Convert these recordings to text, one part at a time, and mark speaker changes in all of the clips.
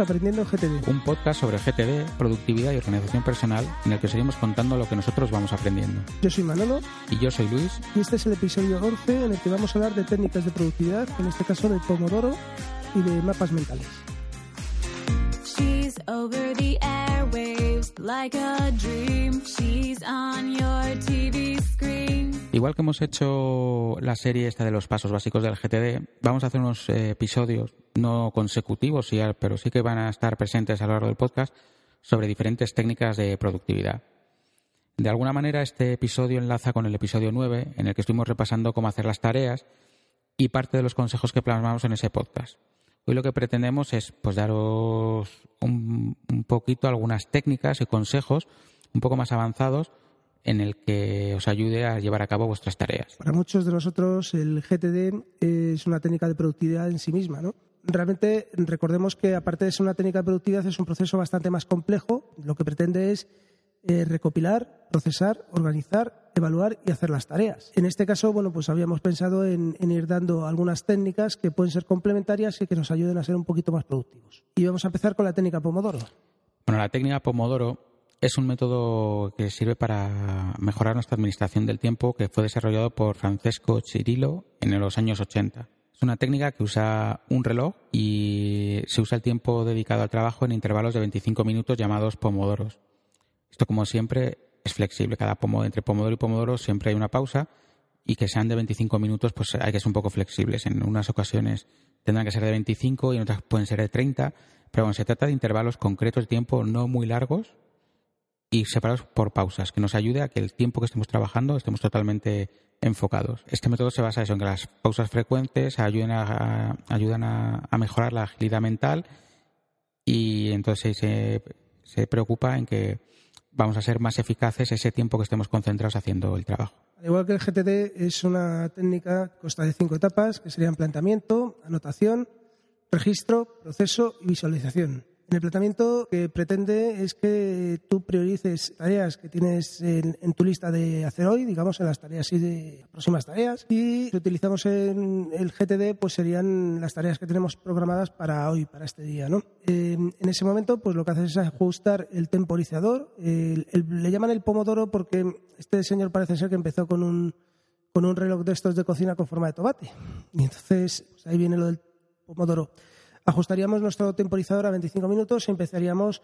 Speaker 1: Aprendiendo GTD.
Speaker 2: un podcast sobre GTD, productividad y organización personal en el que os iremos contando lo que nosotros vamos aprendiendo.
Speaker 1: Yo soy Manolo
Speaker 2: Y yo soy Luis
Speaker 1: y este es el episodio 11 en el que vamos a hablar de técnicas de productividad, en este caso de Pomodoro y de mapas mentales.
Speaker 3: She's over the airwaves like a dream. She's on your TV screen.
Speaker 2: Igual que hemos hecho la serie esta de los pasos básicos del GTD, vamos a hacer unos eh, episodios no consecutivos, pero sí que van a estar presentes a lo largo del podcast sobre diferentes técnicas de productividad. De alguna manera este episodio enlaza con el episodio 9 en el que estuvimos repasando cómo hacer las tareas y parte de los consejos que plasmamos en ese podcast. Hoy lo que pretendemos es pues daros un poquito algunas técnicas y consejos un poco más avanzados en el que os ayude a llevar a cabo vuestras tareas.
Speaker 1: Para muchos de nosotros el GTD es una técnica de productividad en sí misma, ¿no? Realmente recordemos que aparte de ser una técnica de productividad es un proceso bastante más complejo. Lo que pretende es eh, recopilar, procesar, organizar, evaluar y hacer las tareas. En este caso, bueno, pues habíamos pensado en, en ir dando algunas técnicas que pueden ser complementarias y que nos ayuden a ser un poquito más productivos. Y vamos a empezar con la técnica Pomodoro.
Speaker 2: Bueno, la técnica Pomodoro es un método que sirve para mejorar nuestra administración del tiempo que fue desarrollado por Francesco Cirillo en los años 80. Es una técnica que usa un reloj y se usa el tiempo dedicado al trabajo en intervalos de 25 minutos llamados pomodoros. Esto, como siempre, es flexible. Cada pomo, entre pomodoro y pomodoro siempre hay una pausa y que sean de 25 minutos, pues hay que ser un poco flexibles. En unas ocasiones tendrán que ser de 25 y en otras pueden ser de 30. Pero bueno, se trata de intervalos concretos de tiempo no muy largos y separados por pausas, que nos ayude a que el tiempo que estemos trabajando estemos totalmente enfocados. Este método se basa eso, en que las pausas frecuentes ayuden a, ayudan a, a mejorar la agilidad mental y entonces se, se preocupa en que vamos a ser más eficaces ese tiempo que estemos concentrados haciendo el trabajo.
Speaker 1: Al igual que el GTD es una técnica que consta de cinco etapas, que serían planteamiento, anotación, registro, proceso y visualización. En el planteamiento que pretende es que tú priorices tareas que tienes en, tu lista de hacer hoy, digamos en las tareas y de próximas tareas. Y si utilizamos en el GTD, pues serían las tareas que tenemos programadas para hoy, para este día. ¿no? Eh, en ese momento, pues lo que haces es ajustar el temporizador. Le llaman el pomodoro porque este señor parece ser que empezó con un, con un reloj de estos de cocina con forma de tomate. Y entonces, pues ahí viene lo del pomodoro. Ajustaríamos nuestro temporizador a 25 minutos y empezaríamos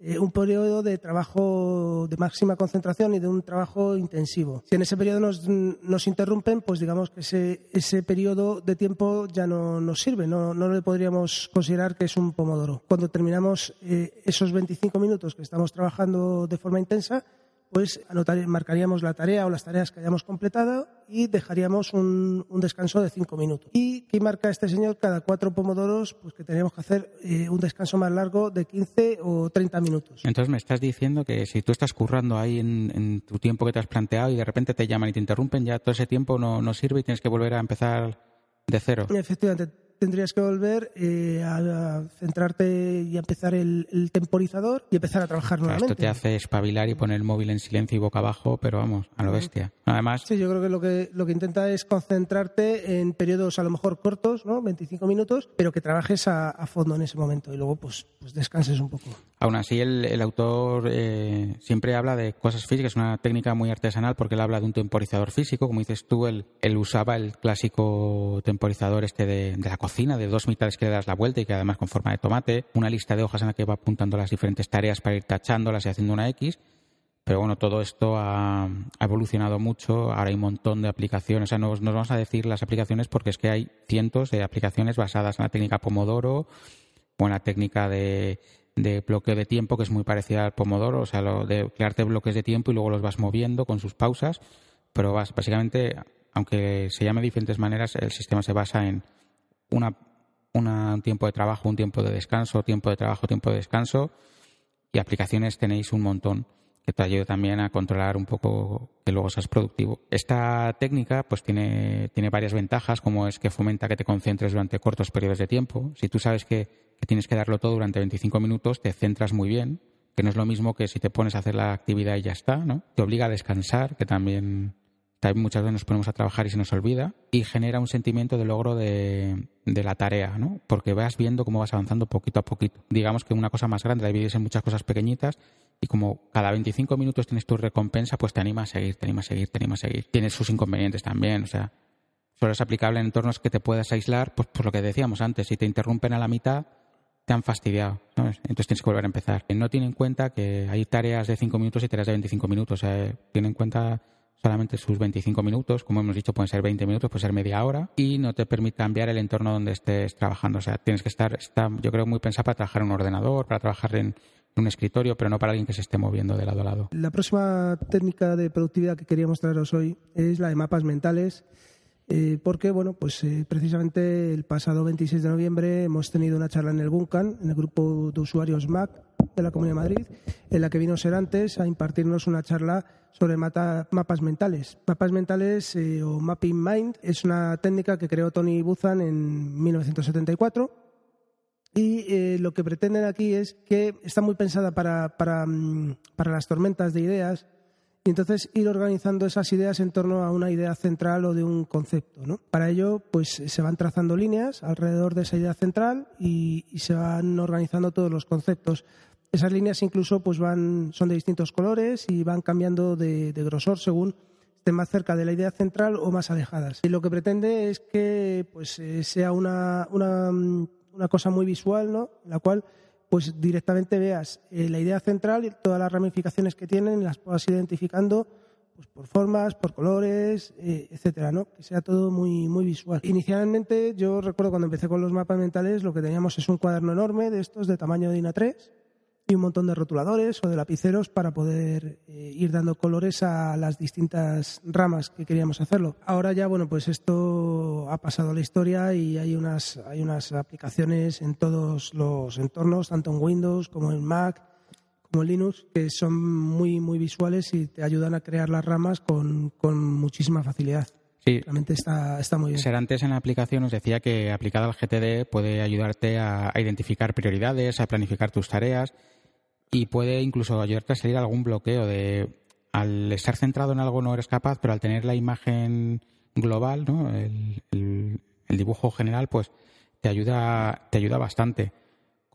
Speaker 1: eh, un periodo de trabajo de máxima concentración y de un trabajo intensivo. Si en ese periodo nos, nos interrumpen, pues digamos que ese, ese periodo de tiempo ya no nos sirve, no, no le podríamos considerar que es un pomodoro. Cuando terminamos eh, esos 25 minutos que estamos trabajando de forma intensa, pues anotar- marcaríamos la tarea o las tareas que hayamos completado y dejaríamos un, un descanso de cinco minutos. ¿Y qué marca este señor? Cada cuatro pomodoros, pues que tenemos que hacer eh, un descanso más largo de 15 o 30 minutos.
Speaker 2: Entonces me estás diciendo que si tú estás currando ahí en, en tu tiempo que te has planteado y de repente te llaman y te interrumpen, ya todo ese tiempo no, no sirve y tienes que volver a empezar de cero.
Speaker 1: Efectivamente, tendrías que volver eh, a, centrarte y a empezar el, el temporizador y empezar a trabajar
Speaker 2: Claro,
Speaker 1: nuevamente.
Speaker 2: esto te hace espabilar y poner el móvil en silencio y boca abajo, pero vamos, a lo bestia. Además,
Speaker 1: Sí, yo creo que lo que lo que intenta es concentrarte en periodos a lo mejor cortos, ¿no? 25 minutos, pero que trabajes a, a fondo en ese momento y luego pues, pues descanses un poco.
Speaker 2: aún así el, el autor eh, siempre habla de cosas físicas, es una técnica muy artesanal porque él habla de un temporizador físico, como dices tú, él, él usaba el clásico temporizador este de, de la cocina, de dos mitades que le das la vuelta y que además con forma de tomate, una lista de hojas en la que va apuntando las diferentes tareas para ir tachándolas y haciendo una X. Pero bueno, todo esto ha, evolucionado mucho. Ahora hay un montón de aplicaciones. O sea, no nos vamos a decir las aplicaciones porque es que hay cientos de aplicaciones basadas en la técnica Pomodoro o en la técnica de, de bloqueo de tiempo, que es muy parecida al Pomodoro. O sea, lo de crearte bloques de tiempo y luego los vas moviendo con sus pausas. pero bas- básicamente, aunque se llame de diferentes maneras, el sistema se basa en una, una- un tiempo de trabajo, un tiempo de descanso, tiempo de trabajo, tiempo de descanso, y aplicaciones tenéis un montón que te ayuda también a controlar un poco que luego seas productivo. Esta técnica pues tiene, tiene varias ventajas, como es que fomenta que te concentres durante cortos periodos de tiempo. Si tú sabes que, que tienes que darlo todo durante 25 minutos, te centras muy bien, que no es lo mismo que si te pones a hacer la actividad y ya está, ¿no? Te obliga a descansar, que también, también muchas veces nos ponemos a trabajar y se nos olvida, y genera un sentimiento de logro de, de la tarea, ¿no? Porque vas viendo cómo vas avanzando poquito a poquito. Digamos que una cosa más grande la divides en muchas cosas pequeñitas y como cada 25 minutos tienes tu recompensa, pues te anima a seguir, te anima a seguir, te anima a seguir. Tienes sus inconvenientes también, o sea, solo es aplicable en entornos que te puedas aislar, pues por lo que decíamos antes, si te interrumpen a la mitad, te han fastidiado. Entonces tienes que volver a empezar. No tiene en cuenta que hay tareas de 5 minutos y tareas de 25 minutos, o sea, tiene en cuenta solamente sus 25 minutos, como hemos dicho, pueden ser 20 minutos, puede ser media hora, y no te permite cambiar el entorno donde estés trabajando. O sea, tienes que estar, está, yo creo, muy pensado para trabajar en un ordenador, para trabajar en un escritorio, pero no para alguien que se esté moviendo de lado a lado.
Speaker 1: La próxima técnica de productividad que queríamos traeros hoy es la de mapas mentales, eh, porque bueno, pues eh, precisamente el pasado 26 de noviembre hemos tenido una charla en el Guncan, en el grupo de usuarios Mac de la Comunidad de Madrid, en la que vino Serantes a impartirnos una charla sobre mapas mentales. Mapas mentales eh, o Mapping Mind es una técnica que creó Tony Buzan en 1974 y eh, lo que pretenden aquí es que está muy pensada para, para, mm, para las tormentas de ideas y entonces ir organizando esas ideas en torno a una idea central o de un concepto. ¿no? Para ello, pues se van trazando líneas alrededor de esa idea central y se van organizando todos los conceptos. Esas líneas incluso pues van, son de distintos colores y van cambiando de, grosor según estén más cerca de la idea central o más alejadas. Y lo que pretende es que pues, eh, sea una, una, una cosa muy visual, ¿no? La cual pues directamente veas eh, la idea central y todas las ramificaciones que tienen, las puedas identificando pues, por formas, por colores, eh, etcétera, ¿no? Que sea todo muy, muy visual. Inicialmente, yo recuerdo cuando empecé con los mapas mentales, lo que teníamos es un cuaderno enorme de estos de tamaño de INA3 y un montón de rotuladores o de lapiceros para poder eh, ir dando colores a las distintas ramas que queríamos hacerlo. Ahora ya, bueno, pues esto ha pasado a la historia y hay unas, hay unas aplicaciones en todos los entornos, tanto en Windows como en Mac, como en Linux, que son muy, muy visuales y te ayudan a crear las ramas con, con muchísima facilidad.
Speaker 2: Sí,
Speaker 1: Realmente está, está muy bien.
Speaker 2: Serantes en la aplicación nos decía que aplicada al GTD puede ayudarte a, a identificar prioridades, a planificar tus tareas y puede incluso ayudarte a salir algún bloqueo de al estar centrado en algo no eres capaz, pero al tener la imagen global, ¿no? el, el- el dibujo general, pues te ayuda, te ayuda bastante.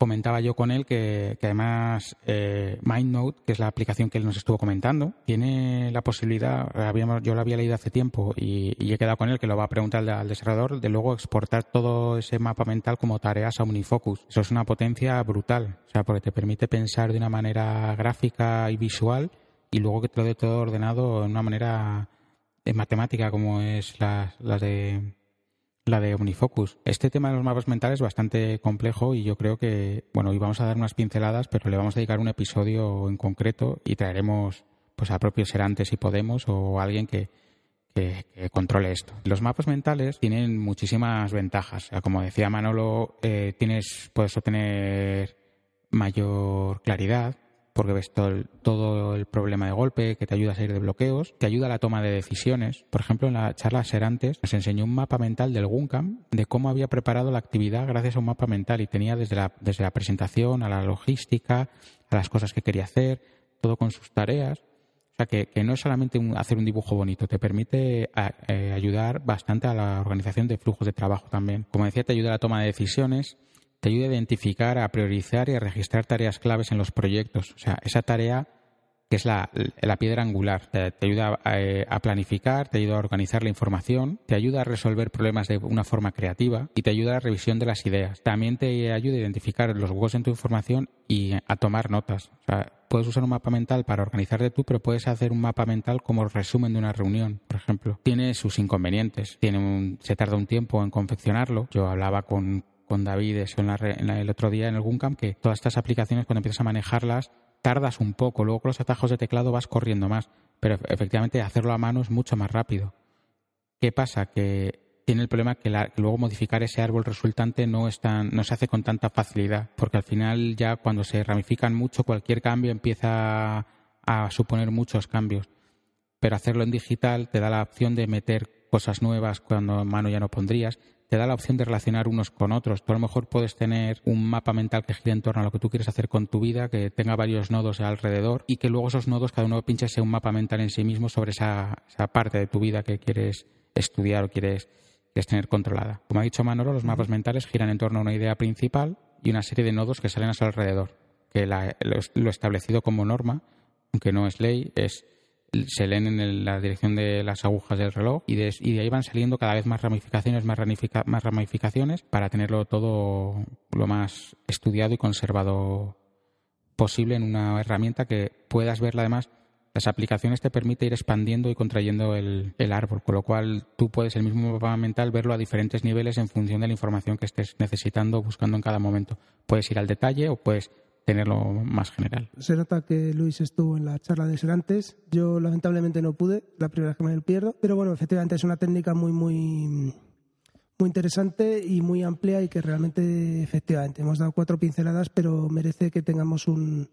Speaker 2: Comentaba yo con él que, además eh, MindNote, que es la aplicación que él nos estuvo comentando, tiene la posibilidad, habíamos, yo lo había leído hace tiempo y, he quedado con él que lo va a preguntar al, desarrollador, de luego exportar todo ese mapa mental como tareas a Omnifocus. Eso es una potencia brutal, o sea, porque te permite pensar de una manera gráfica y visual y luego que te lo dé todo ordenado de una manera eh, matemática como es la, la de la de Omnifocus. Este tema de los mapas mentales es bastante complejo y yo creo que, bueno, hoy vamos a dar unas pinceladas, pero le vamos a dedicar un episodio en concreto y traeremos pues a propios Serantes si podemos o alguien que, que, controle esto. Los mapas mentales tienen muchísimas ventajas. Como decía Manolo, eh, tienes, puedes obtener mayor claridad, porque ves todo el, todo el problema de golpe, que te ayuda a salir de bloqueos, te ayuda a la toma de decisiones. Por ejemplo, en la charla Serantes nos enseñó un mapa mental del Guncam de cómo había preparado la actividad gracias a un mapa mental y tenía desde la, desde la presentación a la logística, a las cosas que quería hacer, todo con sus tareas. O sea, que, que no es solamente hacer un dibujo bonito, te permite eh, ayudar bastante a la organización de flujos de trabajo también. Como decía, te ayuda a la toma de decisiones, te ayuda a identificar, a priorizar y a registrar tareas claves en los proyectos. O sea, esa tarea que es la, la piedra angular. Te, ayuda a, eh, a planificar, te ayuda a organizar la información, te ayuda a resolver problemas de una forma creativa y te ayuda a la revisión de las ideas. También te ayuda a identificar los huecos en tu información y a tomar notas. O sea, puedes usar un mapa mental para organizarte tú, pero puedes hacer un mapa mental como resumen de una reunión, por ejemplo. Tiene sus inconvenientes. Tiene un- se tarda un tiempo en confeccionarlo. Yo hablaba con, con David eso en la en la- el otro día en el Guncamp que todas estas aplicaciones cuando empiezas a manejarlas tardas un poco, luego con los atajos de teclado vas corriendo más, pero efectivamente hacerlo a mano es mucho más rápido. ¿Qué pasa? Que tiene el problema que, luego modificar ese árbol resultante no, es tan, no se hace con tanta facilidad, porque al final ya cuando se ramifican mucho cualquier cambio empieza a suponer muchos cambios. Pero hacerlo en digital te da la opción de meter cosas nuevas cuando en mano ya no pondrías, te da la opción de relacionar unos con otros. Tú a lo mejor puedes tener un mapa mental que gire en torno a lo que tú quieres hacer con tu vida, que tenga varios nodos alrededor y que luego esos nodos cada uno pinche un mapa mental en sí mismo sobre esa, esa parte de tu vida que quieres estudiar o quieres, quieres tener controlada. Como ha dicho Manolo, los mapas mentales giran en torno a una idea principal y una serie de nodos que salen a su alrededor, que la, lo, lo establecido como norma, aunque no es ley, es se leen en el- la dirección de las agujas del reloj y de, y de ahí van saliendo cada vez más ramificaciones, más, ramifica- más ramificaciones para tenerlo todo lo más estudiado y conservado posible en una herramienta que puedas verla además. Las aplicaciones te permite ir expandiendo y contrayendo el, el árbol, con lo cual tú puedes el mismo mapa mental verlo a diferentes niveles en función de la información que estés necesitando, buscando en cada momento. Puedes ir al detalle o puedes tenerlo más general.
Speaker 1: Se nota que Luis estuvo en la charla de Serantes. Yo lamentablemente no pude, la primera vez que me lo pierdo. Pero bueno, efectivamente es una técnica muy, muy, muy interesante y muy amplia y que realmente, efectivamente, hemos dado cuatro pinceladas, pero merece que tengamos un,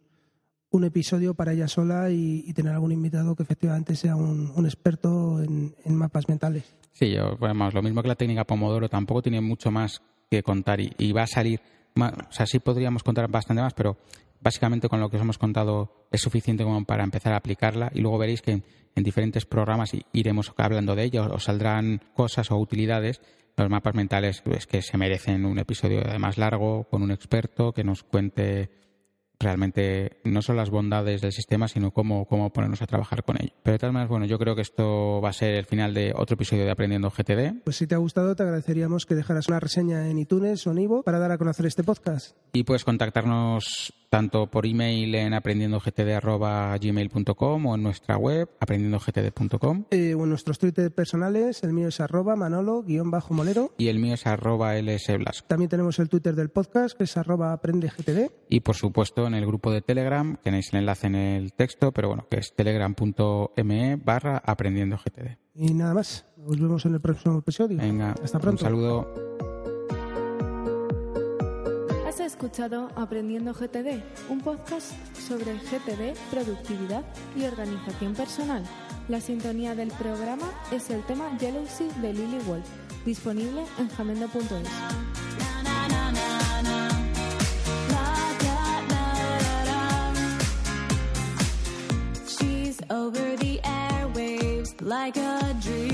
Speaker 1: un episodio para ella sola y, y tener algún invitado que efectivamente sea un, un experto en, en mapas mentales.
Speaker 2: Sí, yo, vamos, lo mismo que la técnica Pomodoro, tampoco tiene mucho más que contar y, y va a salir, ma- o sea, sí podríamos contar bastante más, pero básicamente con lo que os hemos contado es suficiente como para empezar a aplicarla y luego veréis que en, en diferentes programas iremos hablando de ello, os saldrán cosas o utilidades. Los mapas mentales es que se merecen un episodio además largo con un experto que nos cuente realmente no solo las bondades del sistema, sino cómo, cómo ponernos a trabajar con ello. Pero de todas maneras, bueno, yo creo que esto va a ser el final de otro episodio de Aprendiendo GTD.
Speaker 1: Pues si te ha gustado, te agradeceríamos que dejaras una reseña en iTunes o en Ivo para dar a conocer este podcast.
Speaker 2: Y puedes contactarnos tanto por email en aprendiendogtd.gmail.com o en nuestra web aprendiendogtd.com
Speaker 1: Eh, o en nuestros Twitter personales, el mío es arroba manolo-molero.
Speaker 2: y el mío es arroba lsblasco.
Speaker 1: También tenemos el Twitter del podcast, que es arroba aprendegtd.
Speaker 2: Y por supuesto en el grupo de Telegram, tenéis el enlace en el texto, pero bueno, que es telegram.me barra aprendiendogtd.
Speaker 1: Y nada más, nos vemos en el próximo episodio.
Speaker 2: Venga,
Speaker 1: Hasta pronto.
Speaker 2: un saludo.
Speaker 4: Has escuchado Aprendiendo GTD, un podcast sobre GTD, productividad y organización personal. La sintonía del programa es el tema Jealousy de Lily Wolf, disponible en jamendo.es.
Speaker 3: Over the like a dream.